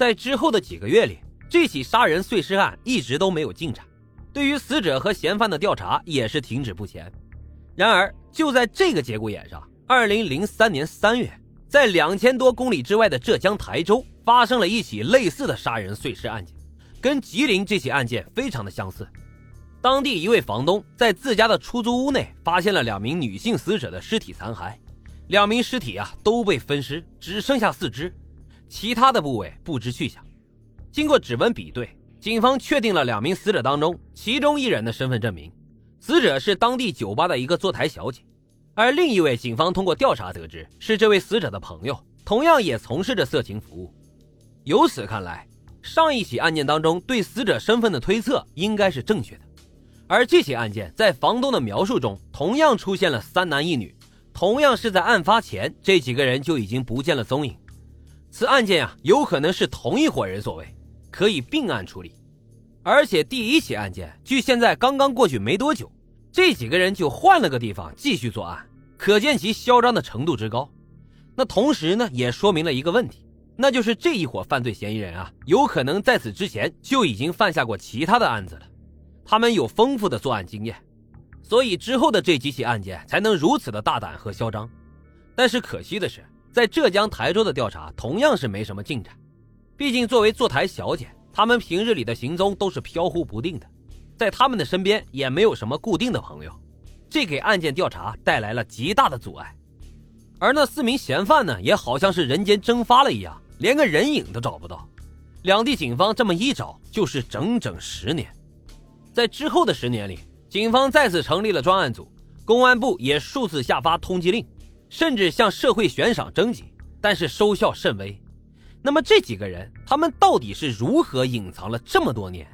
在之后的几个月里，这起杀人碎尸案一直都没有进展，对于死者和嫌犯的调查也是停止不前。然而，就在这个节骨眼上，二零零三年三月，在两千多公里之外的浙江台州发生了一起类似的杀人碎尸案件，跟吉林这起案件非常的相似。当地一位房东在自家的出租屋内发现了两名女性死者的尸体残骸，两名尸体啊都被分尸，只剩下四肢，其他的部位不知去向。经过指纹比对，警方确定了两名死者当中其中一人的身份证明，死者是当地酒吧的一个坐台小姐，而另一位警方通过调查得知是这位死者的朋友，同样也从事着色情服务。由此看来，上一起案件当中对死者身份的推测应该是正确的。而这起案件在房东的描述中，同样出现了三男一女，同样是在案发前，这几个人就已经不见了踪影。此案件啊，有可能是同一伙人所为，可以并案处理。而且第一起案件距现在刚刚过去没多久，这几个人就换了个地方继续作案，可见其嚣张的程度之高。那同时呢，也说明了一个问题，那就是这一伙犯罪嫌疑人啊，有可能在此之前就已经犯下过其他的案子了。他们有丰富的作案经验，所以之后的这几起案件才能如此的大胆和嚣张。但是可惜的是，在浙江台州的调查同样是没什么进展。毕竟作为坐台小姐，她们平日里的行踪都是飘忽不定的，在他们的身边也没有什么固定的朋友，这给案件调查带来了极大的阻碍。而那四名嫌犯呢，也好像是人间蒸发了一样，连个人影都找不到。两地警方这么一找，就是整整十年。在之后的十年里，警方再次成立了专案组，公安部也数次下发通缉令，甚至向社会悬赏征集，但是收效甚微。那么这几个人，他们到底是如何隐藏了这么多年？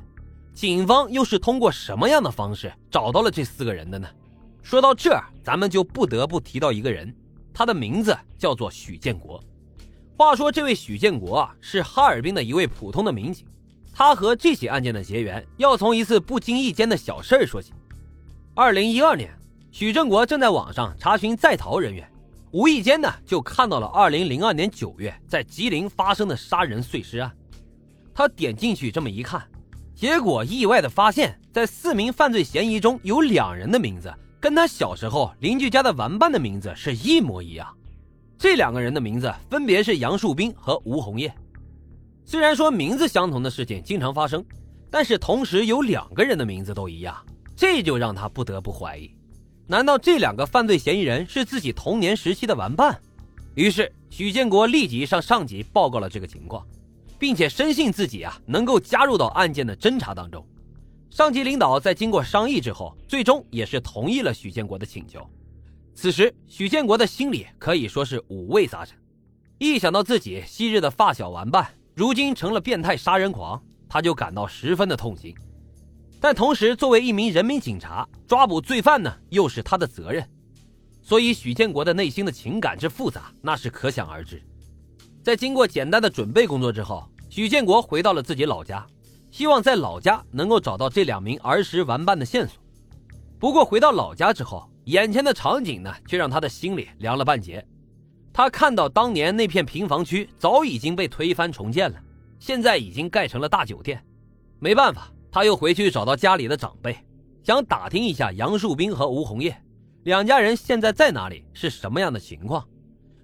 警方又是通过什么样的方式找到了这四个人的呢？说到这儿，咱们就不得不提到一个人，他的名字叫做许建国。话说，这位许建国啊，是哈尔滨的一位普通的民警。他和这起案件的结缘，要从一次不经意间的小事儿说起。二零一二年，许正国正在网上查询在逃人员，无意间呢就看到了二零零二年九月在吉林发生的杀人碎尸案。他点进去这么一看，结果意外的发现，在四名犯罪嫌疑中有两人的名字跟他小时候邻居家的玩伴的名字是一模一样。这两个人的名字分别是杨树斌和吴红叶。虽然说名字相同的事情经常发生，但是同时有两个人的名字都一样，这就让他不得不怀疑：难道这两个犯罪嫌疑人是自己童年时期的玩伴？于是许建国立即向上级报告了这个情况，并且深信自己啊能够加入到案件的侦查当中。上级领导在经过商议之后，最终也是同意了许建国的请求。此时许建国的心里可以说是五味杂陈，一想到自己昔日的发小玩伴。如今成了变态杀人狂，他就感到十分的痛心。但同时，作为一名人民警察，抓捕罪犯呢，又是他的责任。所以，许建国的内心的情感之复杂，那是可想而知。在经过简单的准备工作之后，许建国回到了自己老家，希望在老家能够找到这两名儿时玩伴的线索。不过，回到老家之后，眼前的场景呢，却让他的心里凉了半截。他看到当年那片平房区早已经被推翻重建了，现在已经盖成了大酒店。没办法，他又回去找到家里的长辈，想打听一下杨树斌和吴红叶两家人现在在哪里，是什么样的情况。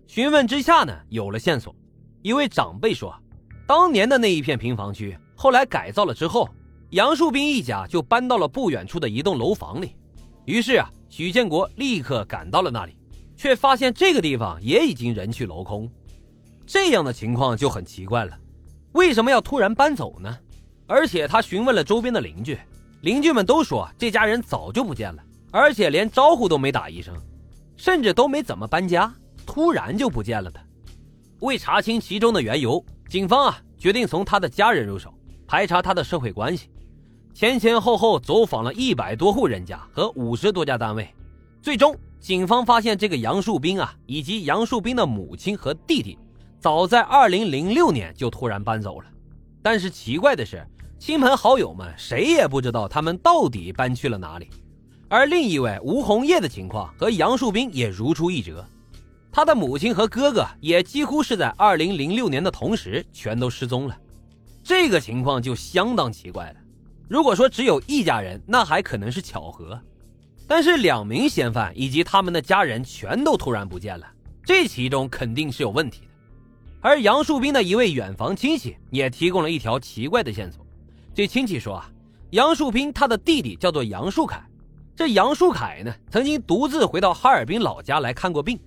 询问之下呢，有了线索。一位长辈说，当年的那一片平房区后来改造了之后，杨树斌一家就搬到了不远处的一栋楼房里。于是啊，许建国立刻赶到了那里。却发现这个地方也已经人去楼空，这样的情况就很奇怪了。为什么要突然搬走呢？而且他询问了周边的邻居，邻居们都说这家人早就不见了，而且连招呼都没打一声，甚至都没怎么搬家，突然就不见了的。为查清其中的缘由，警方啊决定从他的家人入手，排查他的社会关系，前前后后走访了一百多户人家和五十多家单位，最终。警方发现，这个杨树斌啊，以及杨树斌的母亲和弟弟，早在2006年就突然搬走了。但是奇怪的是，亲朋好友们谁也不知道他们到底搬去了哪里。而另一位吴红叶的情况和杨树斌也如出一辙，他的母亲和哥哥也几乎是在2006年的同时全都失踪了。这个情况就相当奇怪了。如果说只有一家人，那还可能是巧合，但是两名嫌犯以及他们的家人全都突然不见了，这其中肯定是有问题的。而杨树斌的一位远房亲戚也提供了一条奇怪的线索。这亲戚说啊，杨树斌他的弟弟叫做杨树凯，这杨树凯呢曾经独自回到哈尔滨老家来看过病。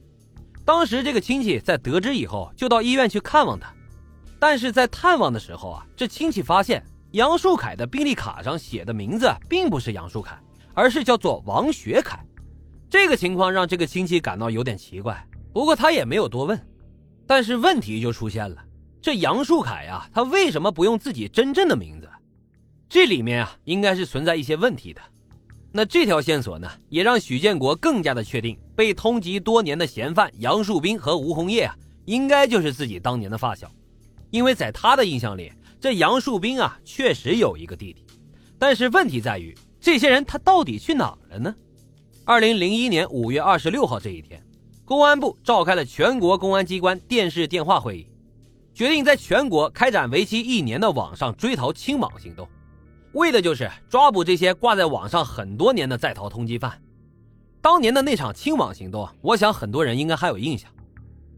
当时这个亲戚在得知以后，就到医院去看望他。但是在探望的时候啊，这亲戚发现杨树凯的病历卡上写的名字并不是杨树凯，而是叫做王学凯。这个情况让这个亲戚感到有点奇怪，不过他也没有多问。但是问题就出现了，这杨树凯呀，他为什么不用自己真正的名字？这里面啊，应该是存在一些问题的。那这条线索呢，也让许建国更加的确定，被通缉多年的嫌犯杨树斌和吴红叶啊，应该就是自己当年的发小。因为在他的印象里，这杨树斌啊确实有一个弟弟，但是问题在于，这些人他到底去哪了呢？二零零一年五月二十六号这一天，公安部召开了全国公安机关电视电话会议，决定在全国开展为期一年的网上追逃清网行动，为的就是抓捕这些挂在网上很多年的在逃通缉犯。当年的那场清网行动，我想很多人应该还有印象。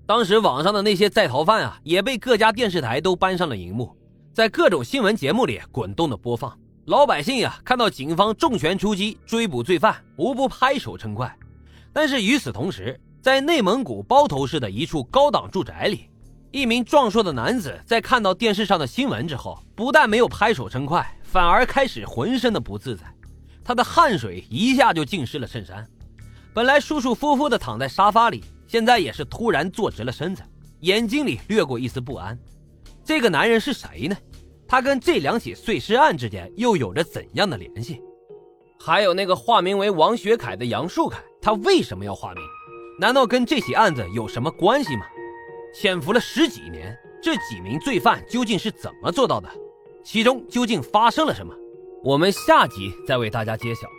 当时网上的那些在逃犯啊，也被各家电视台都搬上了荧幕，在各种新闻节目里滚动的播放。老百姓呀，看到警方重拳出击追捕罪犯，无不拍手称快。但是与此同时，在内蒙古包头市的一处高档住宅里，一名壮硕的男子在看到电视上的新闻之后，不但没有拍手称快，反而开始浑身的不自在，他的汗水一下就浸湿了衬衫。本来舒舒服服的躺在沙发里。现在也是突然坐直了身子，眼睛里掠过一丝不安。这个男人是谁呢？他跟这两起碎尸案之间又有着怎样的联系？还有那个化名为王学凯的杨树凯，他为什么要化名？难道跟这起案子有什么关系吗？潜伏了十几年，这几名罪犯究竟是怎么做到的？其中究竟发生了什么？我们下集再为大家揭晓。